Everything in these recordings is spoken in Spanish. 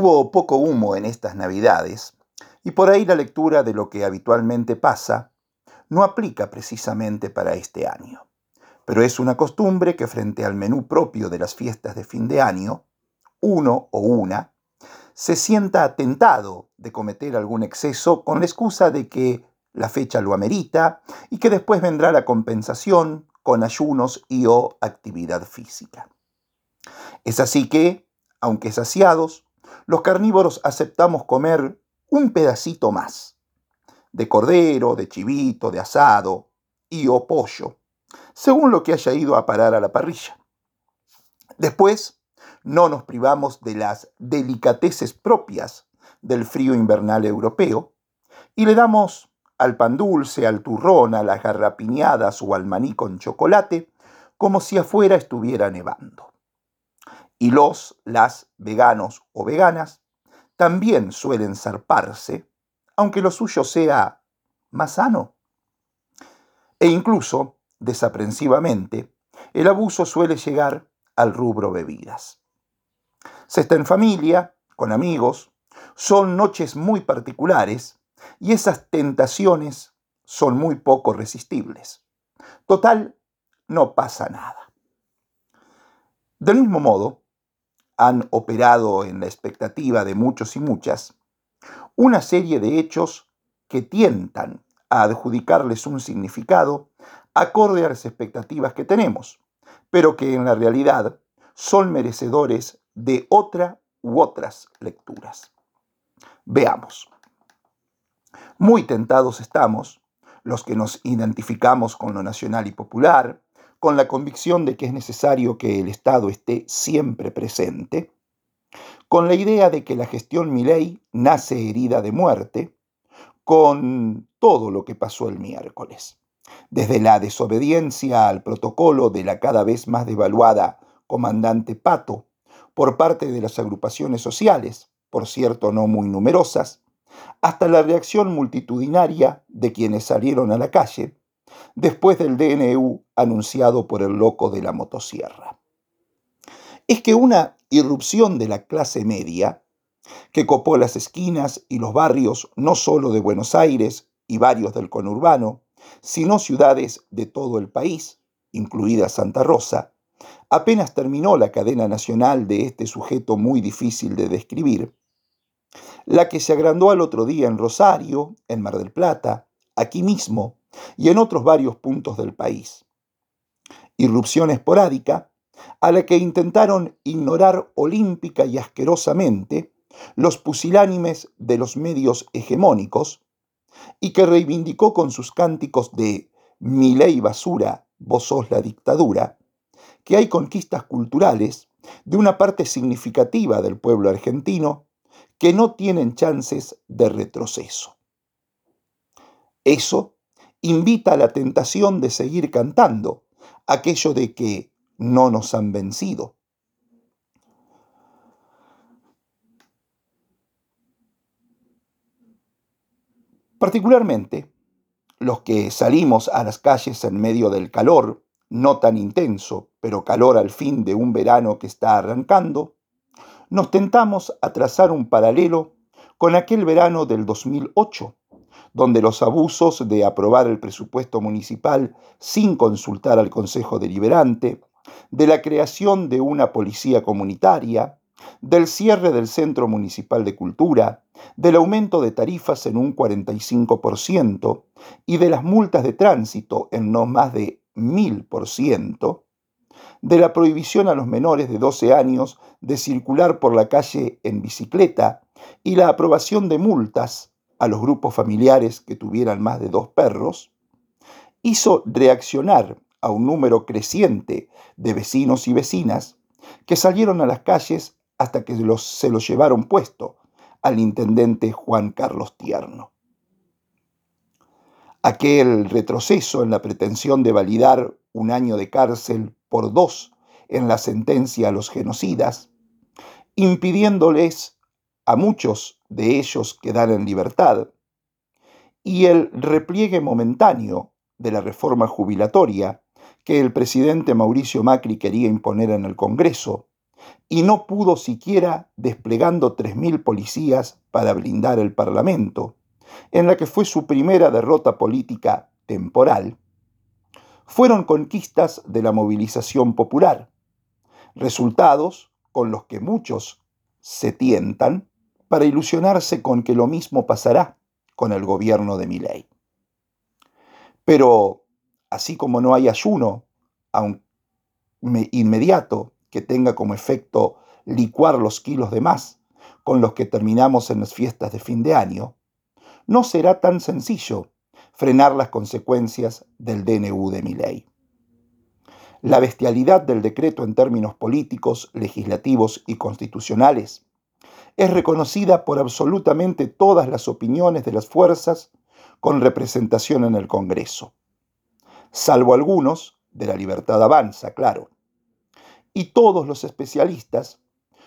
Hubo poco humo en estas navidades y por ahí la lectura de lo que habitualmente pasa no aplica precisamente para este año. Pero es una costumbre que frente al menú propio de las fiestas de fin de año, uno o una se sienta tentado de cometer algún exceso con la excusa de que la fecha lo amerita y que después vendrá la compensación con ayunos y o actividad física. Es así que, aunque saciados, los carnívoros aceptamos comer un pedacito más, de cordero, de chivito, de asado y o pollo, según lo que haya ido a parar a la parrilla. Después, no nos privamos de las delicateces propias del frío invernal europeo y le damos al pan dulce, al turrón, a las garrapiñadas o al maní con chocolate, como si afuera estuviera nevando. Y los, las veganos o veganas también suelen zarparse, aunque lo suyo sea más sano. E incluso, desaprensivamente, el abuso suele llegar al rubro bebidas. Se está en familia, con amigos, son noches muy particulares y esas tentaciones son muy poco resistibles. Total, no pasa nada. Del mismo modo, han operado en la expectativa de muchos y muchas una serie de hechos que tientan a adjudicarles un significado acorde a las expectativas que tenemos, pero que en la realidad son merecedores de otra u otras lecturas. Veamos. Muy tentados estamos, los que nos identificamos con lo nacional y popular, con la convicción de que es necesario que el Estado esté siempre presente, con la idea de que la gestión Milei nace herida de muerte, con todo lo que pasó el miércoles, desde la desobediencia al protocolo de la cada vez más devaluada comandante Pato por parte de las agrupaciones sociales, por cierto no muy numerosas, hasta la reacción multitudinaria de quienes salieron a la calle después del DNU anunciado por el loco de la motosierra. Es que una irrupción de la clase media, que copó las esquinas y los barrios no solo de Buenos Aires y varios del conurbano, sino ciudades de todo el país, incluida Santa Rosa, apenas terminó la cadena nacional de este sujeto muy difícil de describir, la que se agrandó al otro día en Rosario, en Mar del Plata, aquí mismo y en otros varios puntos del país. Irrupción esporádica a la que intentaron ignorar olímpica y asquerosamente los pusilánimes de los medios hegemónicos y que reivindicó con sus cánticos de mi ley basura, vos sos la dictadura, que hay conquistas culturales de una parte significativa del pueblo argentino que no tienen chances de retroceso. Eso invita a la tentación de seguir cantando aquello de que no nos han vencido. Particularmente, los que salimos a las calles en medio del calor, no tan intenso, pero calor al fin de un verano que está arrancando, nos tentamos a trazar un paralelo con aquel verano del 2008, donde los abusos de aprobar el presupuesto municipal sin consultar al Consejo Deliberante, de la creación de una policía comunitaria, del cierre del Centro Municipal de Cultura, del aumento de tarifas en un 45% y de las multas de tránsito en no más de 1000%, de la prohibición a los menores de 12 años de circular por la calle en bicicleta y la aprobación de multas a los grupos familiares que tuvieran más de dos perros, hizo reaccionar a un número creciente de vecinos y vecinas que salieron a las calles hasta que se los llevaron puesto al intendente Juan Carlos Tierno. Aquel retroceso en la pretensión de validar un año de cárcel por dos en la sentencia a los genocidas, impidiéndoles a muchos de ellos quedar en libertad, y el repliegue momentáneo de la reforma jubilatoria que el presidente Mauricio Macri quería imponer en el Congreso, y no pudo siquiera desplegando 3.000 policías para blindar el Parlamento, en la que fue su primera derrota política temporal, fueron conquistas de la movilización popular, resultados con los que muchos se tientan para ilusionarse con que lo mismo pasará con el gobierno de Milei. Pero así como no hay ayuno inmediato que tenga como efecto licuar los kilos de más con los que terminamos en las fiestas de fin de año, no será tan sencillo frenar las consecuencias del DNU de Milei. La bestialidad del decreto en términos políticos, legislativos y constitucionales es reconocida por absolutamente todas las opiniones de las fuerzas con representación en el Congreso, salvo algunos de la libertad avanza, claro. Y todos los especialistas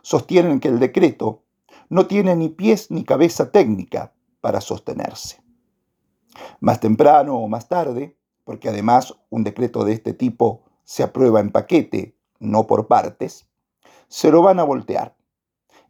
sostienen que el decreto no tiene ni pies ni cabeza técnica para sostenerse. Más temprano o más tarde, porque además un decreto de este tipo se aprueba en paquete, no por partes, se lo van a voltear,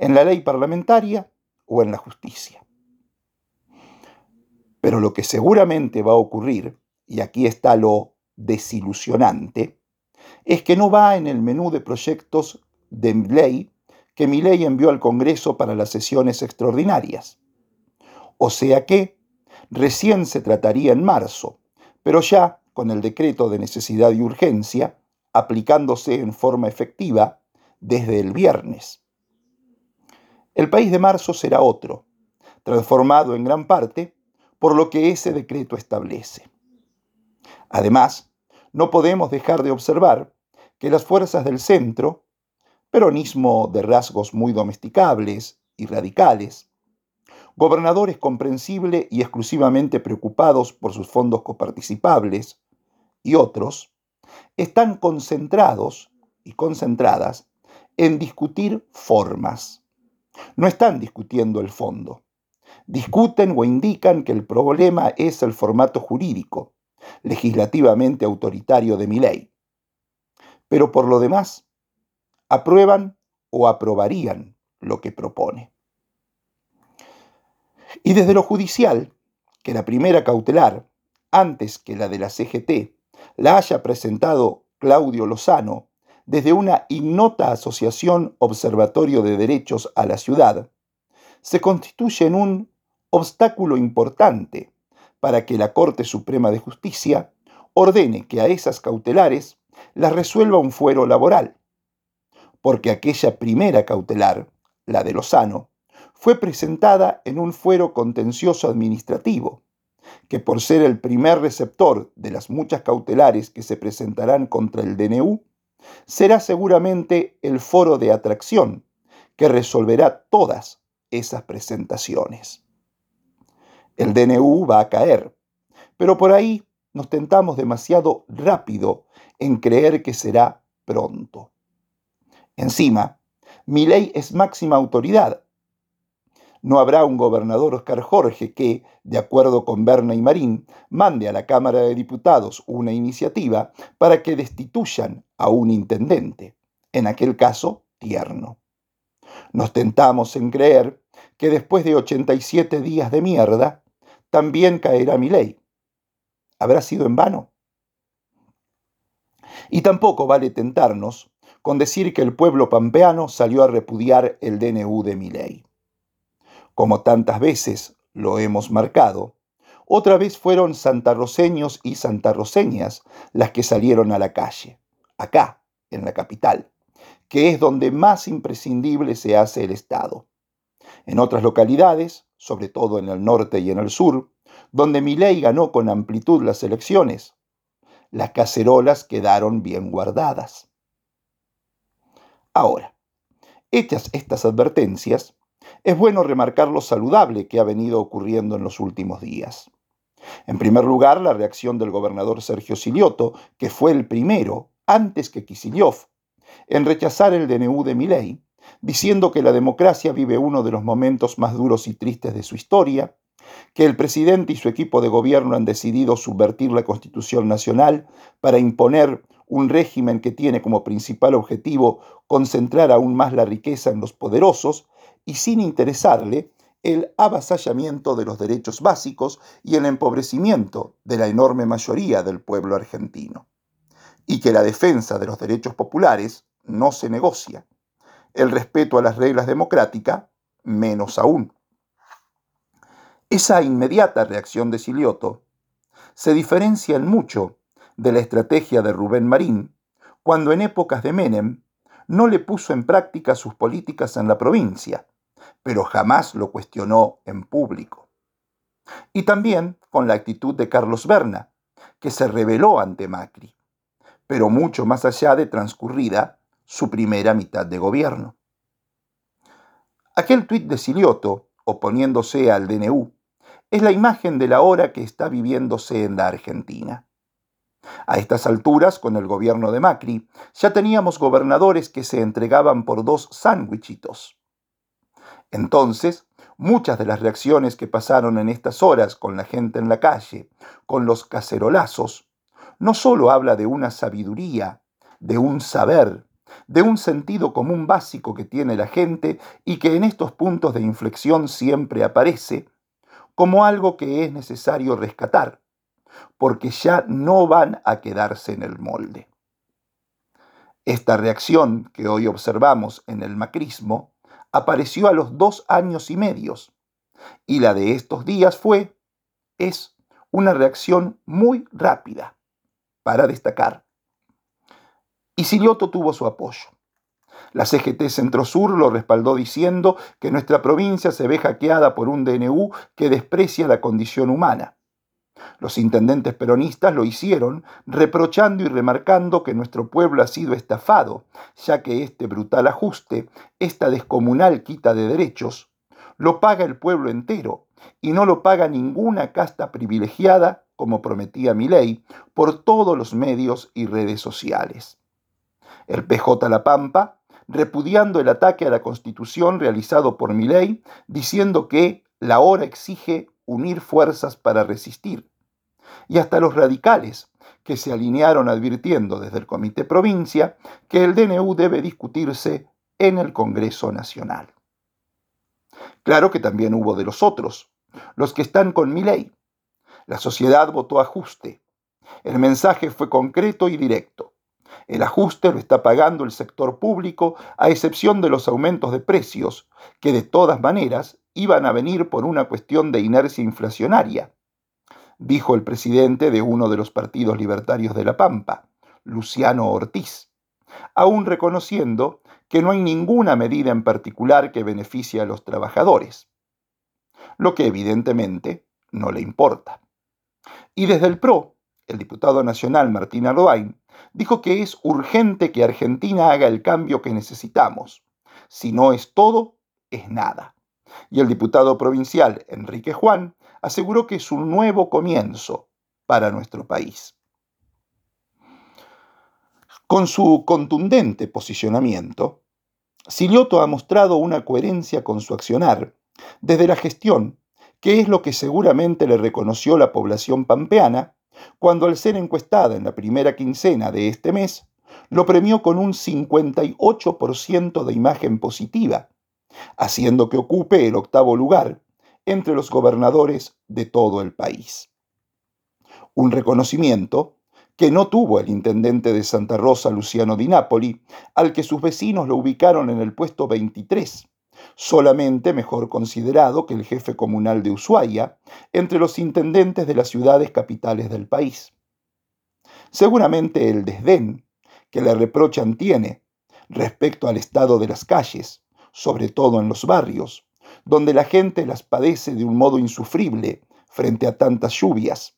en la ley parlamentaria o en la justicia. Pero lo que seguramente va a ocurrir, y aquí está lo desilusionante, es que no va en el menú de proyectos de ley que mi ley envió al Congreso para las sesiones extraordinarias. O sea que recién se trataría en marzo, pero ya con el decreto de necesidad y urgencia aplicándose en forma efectiva desde el viernes. El país de marzo será otro, transformado en gran parte por lo que ese decreto establece. Además, no podemos dejar de observar que las fuerzas del centro, peronismo de rasgos muy domesticables y radicales, gobernadores comprensibles y exclusivamente preocupados por sus fondos coparticipables, y otros, están concentrados y concentradas en discutir formas. No están discutiendo el fondo. Discuten o indican que el problema es el formato jurídico, legislativamente autoritario de mi ley. Pero por lo demás, aprueban o aprobarían lo que propone. Y desde lo judicial, que la primera cautelar, antes que la de la CGT, la haya presentado Claudio Lozano desde una ignota asociación Observatorio de Derechos a la Ciudad, se constituye en un obstáculo importante para que la Corte Suprema de Justicia ordene que a esas cautelares las resuelva un fuero laboral, porque aquella primera cautelar, la de Lozano, fue presentada en un fuero contencioso administrativo, que por ser el primer receptor de las muchas cautelares que se presentarán contra el DNU, será seguramente el foro de atracción que resolverá todas esas presentaciones. El DNU va a caer, pero por ahí nos tentamos demasiado rápido en creer que será pronto. Encima, mi ley es máxima autoridad no habrá un gobernador Oscar Jorge que, de acuerdo con Berna y Marín, mande a la Cámara de Diputados una iniciativa para que destituyan a un intendente, en aquel caso tierno. Nos tentamos en creer que después de 87 días de mierda, también caerá mi ley. ¿Habrá sido en vano? Y tampoco vale tentarnos con decir que el pueblo pampeano salió a repudiar el DNU de mi ley como tantas veces lo hemos marcado, otra vez fueron santarroseños y santarroseñas las que salieron a la calle, acá, en la capital, que es donde más imprescindible se hace el Estado. En otras localidades, sobre todo en el norte y en el sur, donde Milei ganó con amplitud las elecciones, las cacerolas quedaron bien guardadas. Ahora, hechas estas advertencias, es bueno remarcar lo saludable que ha venido ocurriendo en los últimos días. En primer lugar, la reacción del gobernador Sergio Silioto, que fue el primero, antes que Kicillof, en rechazar el DNU de Milei, diciendo que la democracia vive uno de los momentos más duros y tristes de su historia, que el presidente y su equipo de gobierno han decidido subvertir la Constitución Nacional para imponer un régimen que tiene como principal objetivo concentrar aún más la riqueza en los poderosos y sin interesarle el avasallamiento de los derechos básicos y el empobrecimiento de la enorme mayoría del pueblo argentino. Y que la defensa de los derechos populares no se negocia. El respeto a las reglas democráticas, menos aún. Esa inmediata reacción de Silioto se diferencia en mucho de la estrategia de Rubén Marín, cuando en épocas de Menem no le puso en práctica sus políticas en la provincia, pero jamás lo cuestionó en público. Y también con la actitud de Carlos Berna, que se rebeló ante Macri, pero mucho más allá de transcurrida su primera mitad de gobierno. Aquel tuit de Silioto, oponiéndose al DNU, es la imagen de la hora que está viviéndose en la Argentina. A estas alturas, con el gobierno de Macri, ya teníamos gobernadores que se entregaban por dos sándwichitos. Entonces, muchas de las reacciones que pasaron en estas horas con la gente en la calle, con los cacerolazos, no solo habla de una sabiduría, de un saber, de un sentido común básico que tiene la gente y que en estos puntos de inflexión siempre aparece, como algo que es necesario rescatar, porque ya no van a quedarse en el molde. Esta reacción que hoy observamos en el macrismo apareció a los dos años y medios, y la de estos días fue, es, una reacción muy rápida, para destacar. Y Silioto tuvo su apoyo. La CGT Centro Sur lo respaldó diciendo que nuestra provincia se ve hackeada por un DNU que desprecia la condición humana. Los intendentes peronistas lo hicieron reprochando y remarcando que nuestro pueblo ha sido estafado, ya que este brutal ajuste, esta descomunal quita de derechos, lo paga el pueblo entero y no lo paga ninguna casta privilegiada, como prometía mi ley, por todos los medios y redes sociales. El PJ La Pampa, repudiando el ataque a la Constitución realizado por mi ley, diciendo que la hora exige unir fuerzas para resistir y hasta los radicales, que se alinearon advirtiendo desde el Comité Provincia que el DNU debe discutirse en el Congreso Nacional. Claro que también hubo de los otros, los que están con mi ley. La sociedad votó ajuste. El mensaje fue concreto y directo. El ajuste lo está pagando el sector público, a excepción de los aumentos de precios, que de todas maneras iban a venir por una cuestión de inercia inflacionaria dijo el presidente de uno de los partidos libertarios de La Pampa, Luciano Ortiz, aún reconociendo que no hay ninguna medida en particular que beneficie a los trabajadores, lo que evidentemente no le importa. Y desde el PRO, el diputado nacional Martín Ardoain dijo que es urgente que Argentina haga el cambio que necesitamos. Si no es todo, es nada. Y el diputado provincial Enrique Juan aseguró que es un nuevo comienzo para nuestro país. Con su contundente posicionamiento, Silioto ha mostrado una coherencia con su accionar desde la gestión, que es lo que seguramente le reconoció la población pampeana cuando al ser encuestada en la primera quincena de este mes, lo premió con un 58% de imagen positiva, haciendo que ocupe el octavo lugar entre los gobernadores de todo el país. Un reconocimiento que no tuvo el intendente de Santa Rosa, Luciano Di Napoli, al que sus vecinos lo ubicaron en el puesto 23, solamente mejor considerado que el jefe comunal de Ushuaia, entre los intendentes de las ciudades capitales del país. Seguramente el desdén que le reprochan tiene respecto al estado de las calles, sobre todo en los barrios, donde la gente las padece de un modo insufrible frente a tantas lluvias,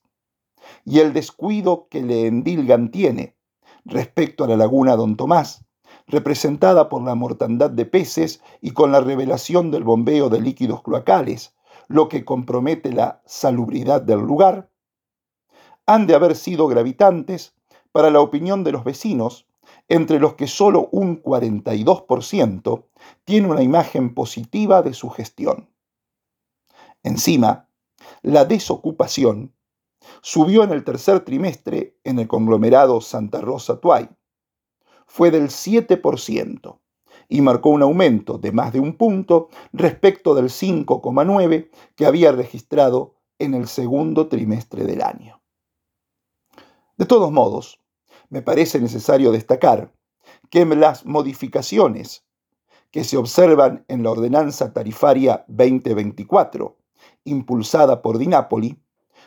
y el descuido que le endilgan tiene respecto a la laguna Don Tomás, representada por la mortandad de peces y con la revelación del bombeo de líquidos cloacales, lo que compromete la salubridad del lugar, han de haber sido gravitantes para la opinión de los vecinos entre los que solo un 42% tiene una imagen positiva de su gestión. Encima, la desocupación subió en el tercer trimestre en el conglomerado Santa Rosa Tuay. Fue del 7% y marcó un aumento de más de un punto respecto del 5,9 que había registrado en el segundo trimestre del año. De todos modos, me parece necesario destacar que las modificaciones que se observan en la ordenanza tarifaria 2024, impulsada por Dinápoli,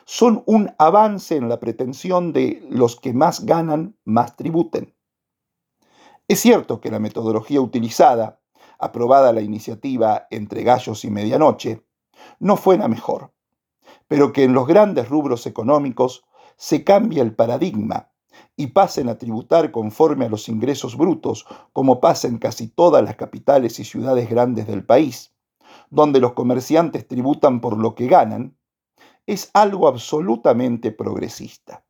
son un avance en la pretensión de los que más ganan, más tributen. Es cierto que la metodología utilizada, aprobada la iniciativa entre gallos y medianoche, no fue la mejor, pero que en los grandes rubros económicos se cambia el paradigma y pasen a tributar conforme a los ingresos brutos, como pasa en casi todas las capitales y ciudades grandes del país, donde los comerciantes tributan por lo que ganan, es algo absolutamente progresista.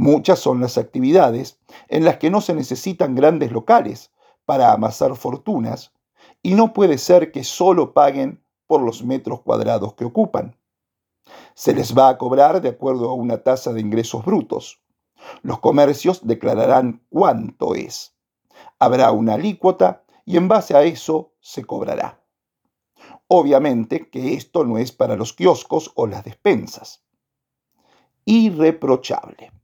Muchas son las actividades en las que no se necesitan grandes locales para amasar fortunas y no puede ser que solo paguen por los metros cuadrados que ocupan. Se les va a cobrar de acuerdo a una tasa de ingresos brutos. Los comercios declararán cuánto es. Habrá una alícuota y en base a eso se cobrará. Obviamente que esto no es para los kioscos o las despensas. Irreprochable.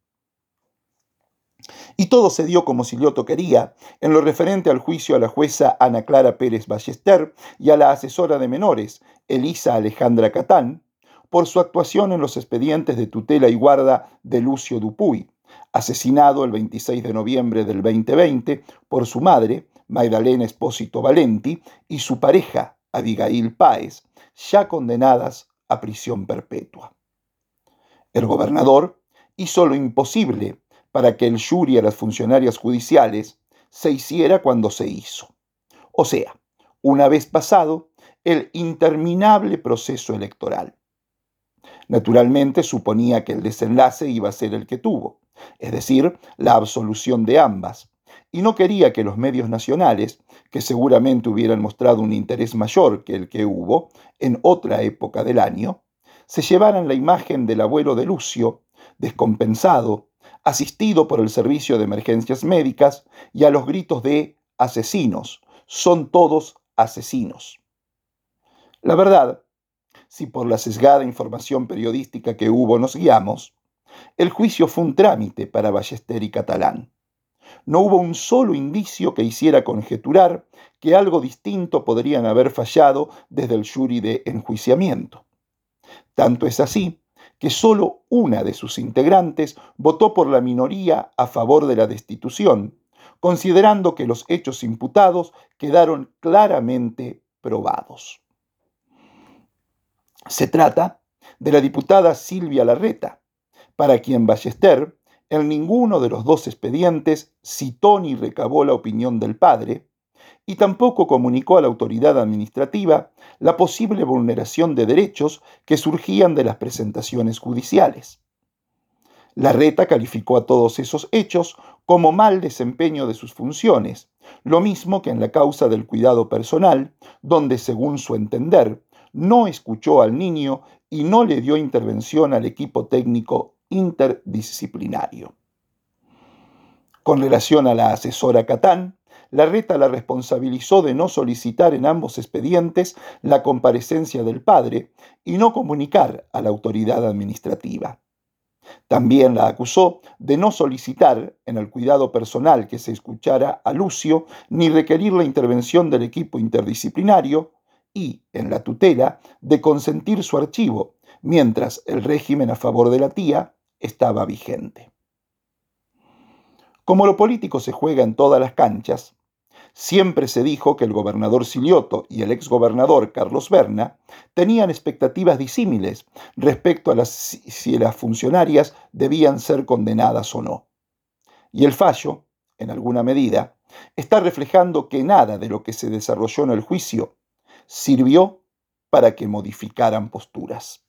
Y todo se dio como Silioto quería en lo referente al juicio a la jueza Ana Clara Pérez Ballester y a la asesora de menores, Elisa Alejandra Catán, por su actuación en los expedientes de tutela y guarda de Lucio Dupuy, asesinado el 26 de noviembre del 2020 por su madre, Magdalena Espósito Valenti, y su pareja, Abigail Páez, ya condenadas a prisión perpetua. El gobernador hizo lo imposible para que el jury a las funcionarias judiciales se hiciera cuando se hizo. O sea, una vez pasado el interminable proceso electoral. Naturalmente suponía que el desenlace iba a ser el que tuvo, es decir, la absolución de ambas, y no quería que los medios nacionales, que seguramente hubieran mostrado un interés mayor que el que hubo en otra época del año, se llevaran la imagen del abuelo de Lucio, descompensado, asistido por el servicio de emergencias médicas y a los gritos de asesinos, son todos asesinos. La verdad si por la sesgada información periodística que hubo nos guiamos, el juicio fue un trámite para Ballester y Catalán. No hubo un solo indicio que hiciera conjeturar que algo distinto podrían haber fallado desde el jury de enjuiciamiento. Tanto es así que solo una de sus integrantes votó por la minoría a favor de la destitución, considerando que los hechos imputados quedaron claramente probados. Se trata de la diputada Silvia Larreta, para quien Ballester en ninguno de los dos expedientes citó ni recabó la opinión del padre, y tampoco comunicó a la autoridad administrativa la posible vulneración de derechos que surgían de las presentaciones judiciales. Larreta calificó a todos esos hechos como mal desempeño de sus funciones, lo mismo que en la causa del cuidado personal, donde, según su entender, no escuchó al niño y no le dio intervención al equipo técnico interdisciplinario. Con relación a la asesora Catán, la reta la responsabilizó de no solicitar en ambos expedientes la comparecencia del padre y no comunicar a la autoridad administrativa. También la acusó de no solicitar en el cuidado personal que se escuchara a Lucio ni requerir la intervención del equipo interdisciplinario y, en la tutela, de consentir su archivo, mientras el régimen a favor de la tía estaba vigente. Como lo político se juega en todas las canchas, siempre se dijo que el gobernador Silioto y el exgobernador Carlos Berna tenían expectativas disímiles respecto a las, si las funcionarias debían ser condenadas o no. Y el fallo, en alguna medida, está reflejando que nada de lo que se desarrolló en el juicio sirvió para que modificaran posturas.